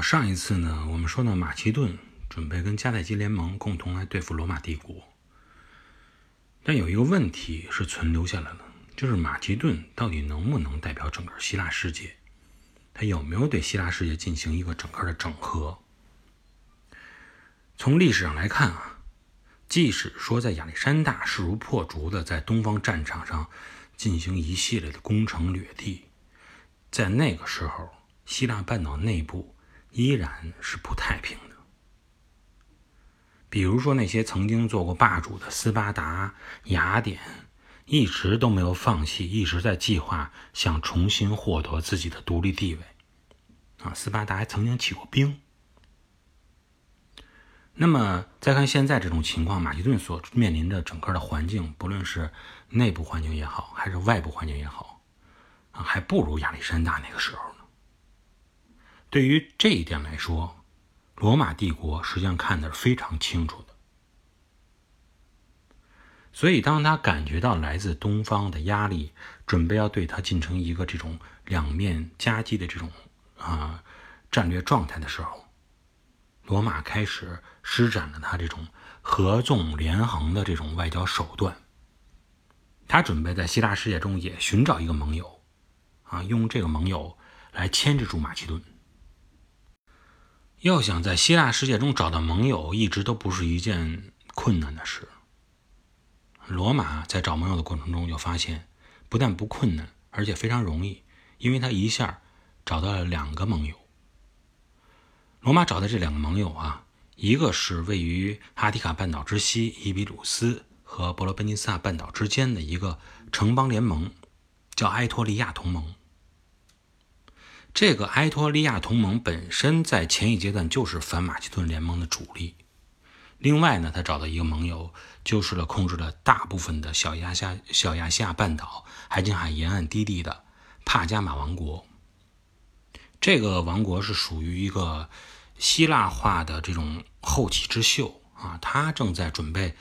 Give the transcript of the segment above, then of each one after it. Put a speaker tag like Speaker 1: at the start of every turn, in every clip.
Speaker 1: 上一次呢，我们说呢，马其顿准备跟迦太基联盟共同来对付罗马帝国，但有一个问题是存留下来了，就是马其顿到底能不能代表整个希腊世界？他有没有对希腊世界进行一个整个的整合？从历史上来看啊，即使说在亚历山大势如破竹的在东方战场上进行一系列的攻城掠地，在那个时候，希腊半岛内部。依然是不太平的。比如说，那些曾经做过霸主的斯巴达、雅典，一直都没有放弃，一直在计划想重新获得自己的独立地位。啊，斯巴达还曾经起过兵。那么，再看现在这种情况，马其顿所面临的整个的环境，不论是内部环境也好，还是外部环境也好，啊，还不如亚历山大那个时候。对于这一点来说，罗马帝国实际上看的是非常清楚的。所以，当他感觉到来自东方的压力，准备要对他进行一个这种两面夹击的这种啊战略状态的时候，罗马开始施展了他这种合纵连横的这种外交手段。他准备在希腊世界中也寻找一个盟友，啊，用这个盟友来牵制住马其顿。要想在希腊世界中找到盟友，一直都不是一件困难的事。罗马在找盟友的过程中就发现，不但不困难，而且非常容易，因为他一下找到了两个盟友。罗马找的这两个盟友啊，一个是位于阿提卡半岛之西伊比鲁斯和伯罗奔尼撒半岛之间的一个城邦联盟，叫埃托利亚同盟。这个埃托利亚同盟本身在前一阶段就是反马其顿联盟的主力。另外呢，他找到一个盟友，就是了控制了大部分的小亚夏小亚细亚半岛、海景海沿岸低地的帕加马王国。这个王国是属于一个希腊化的这种后起之秀啊，他正在准备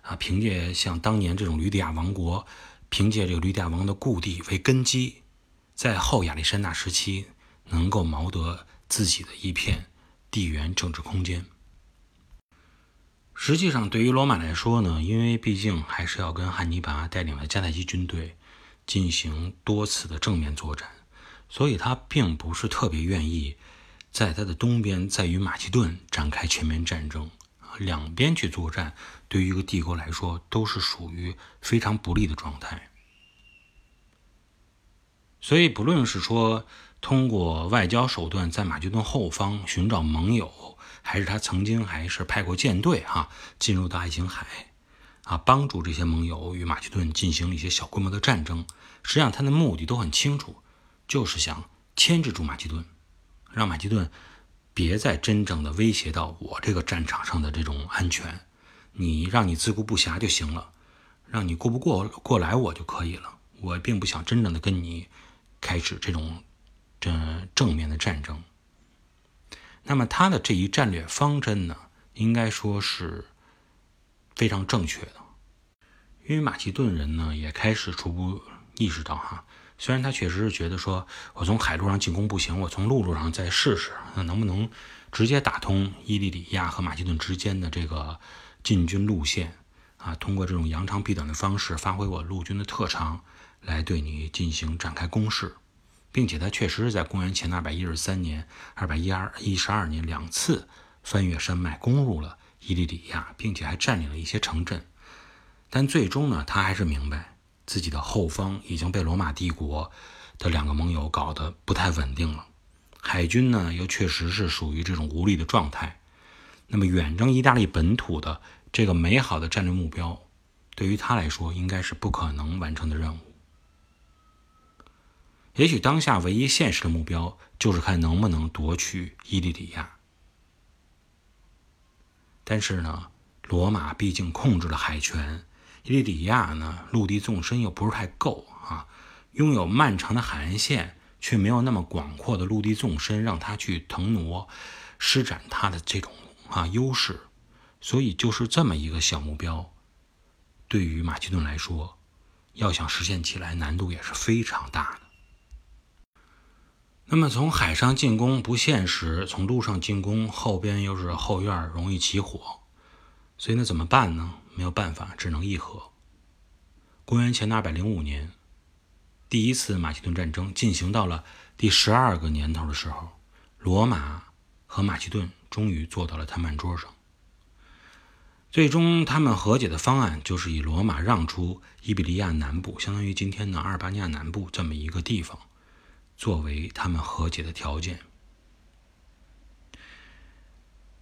Speaker 1: 啊，凭借像当年这种吕底亚王国，凭借这个吕底亚王的故地为根基。在后亚历山大时期，能够谋得自己的一片地缘政治空间。实际上，对于罗马来说呢，因为毕竟还是要跟汉尼拔带领的迦太基军队进行多次的正面作战，所以他并不是特别愿意在他的东边再与马其顿展开全面战争。两边去作战，对于一个帝国来说，都是属于非常不利的状态。所以，不论是说通过外交手段在马其顿后方寻找盟友，还是他曾经还是派过舰队哈进入到爱琴海，啊，帮助这些盟友与马其顿进行了一些小规模的战争，实际上他的目的都很清楚，就是想牵制住马其顿，让马其顿别再真正的威胁到我这个战场上的这种安全，你让你自顾不暇就行了，让你过不过过来我就可以了，我并不想真正的跟你。开始这种这正面的战争。那么他的这一战略方针呢，应该说是非常正确的。因为马其顿人呢也开始初步意识到，哈，虽然他确实是觉得说，我从海路上进攻不行，我从陆路上再试试，那能不能直接打通伊利里亚和马其顿之间的这个进军路线啊？通过这种扬长避短的方式，发挥我陆军的特长。来对你进行展开攻势，并且他确实是在公元前二百一十三年、二百一二一十二年两次翻越山脉攻入了伊利里亚，并且还占领了一些城镇。但最终呢，他还是明白自己的后方已经被罗马帝国的两个盟友搞得不太稳定了，海军呢又确实是属于这种无力的状态。那么远征意大利本土的这个美好的战略目标，对于他来说应该是不可能完成的任务。也许当下唯一现实的目标就是看能不能夺取伊利里亚，但是呢，罗马毕竟控制了海权，伊利里亚呢陆地纵深又不是太够啊，拥有漫长的海岸线，却没有那么广阔的陆地纵深让他去腾挪、施展他的这种啊优势，所以就是这么一个小目标，对于马其顿来说，要想实现起来难度也是非常大的。那么从海上进攻不现实，从陆上进攻后边又是后院容易起火，所以那怎么办呢？没有办法，只能议和。公元前的二百零五年，第一次马其顿战争进行到了第十二个年头的时候，罗马和马其顿终于坐到了谈判桌上。最终，他们和解的方案就是以罗马让出伊比利亚南部，相当于今天的阿尔巴尼亚南部这么一个地方，作为他们和解的条件。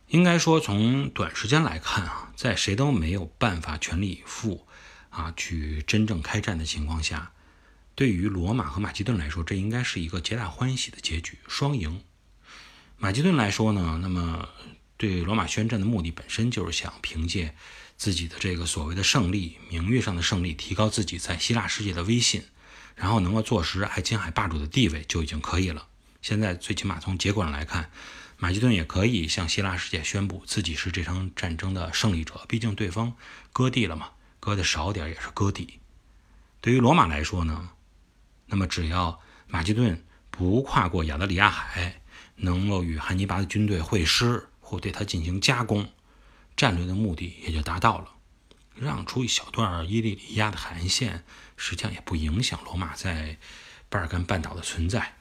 Speaker 1: 应该说，从短时间来看啊，在谁都没有办法全力以赴啊去真正开战的情况下，对于罗马和马其顿来说，这应该是一个皆大欢喜的结局，双赢。马其顿来说呢，那么。对罗马宣战的目的本身就是想凭借自己的这个所谓的胜利、名誉上的胜利，提高自己在希腊世界的威信，然后能够坐实爱琴海霸主的地位就已经可以了。现在最起码从结果上来看，马其顿也可以向希腊世界宣布自己是这场战争的胜利者。毕竟对方割地了嘛，割的少点也是割地。对于罗马来说呢，那么只要马其顿不跨过亚得里亚海，能够与汉尼拔的军队会师。或对他进行加工，战略的目的也就达到了。让出一小段伊利里亚的海岸线，实际上也不影响罗马在巴尔干半岛的存在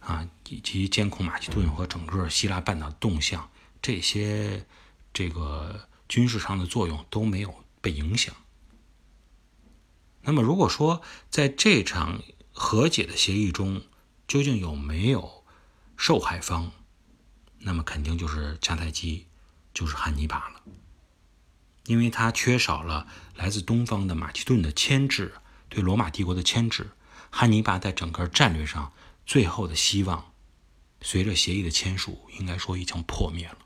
Speaker 1: 啊，以及监控马其顿和整个希腊半岛动向，这些这个军事上的作用都没有被影响。那么，如果说在这场和解的协议中，究竟有没有受害方？那么肯定就是迦太基，就是汉尼拔了，因为他缺少了来自东方的马其顿的牵制，对罗马帝国的牵制，汉尼拔在整个战略上最后的希望，随着协议的签署，应该说已经破灭了。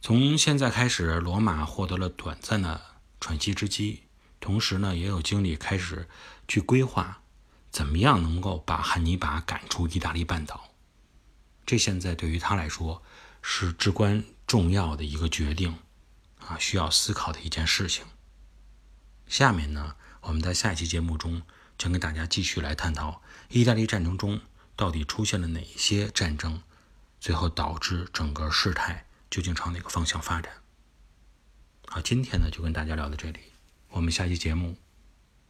Speaker 1: 从现在开始，罗马获得了短暂的喘息之机，同时呢，也有精力开始去规划，怎么样能够把汉尼拔赶出意大利半岛。这现在对于他来说是至关重要的一个决定，啊，需要思考的一件事情。下面呢，我们在下一期节目中将跟大家继续来探讨意大利战争中到底出现了哪些战争，最后导致整个事态究竟朝哪个方向发展。好，今天呢就跟大家聊到这里，我们下期节目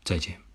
Speaker 1: 再见。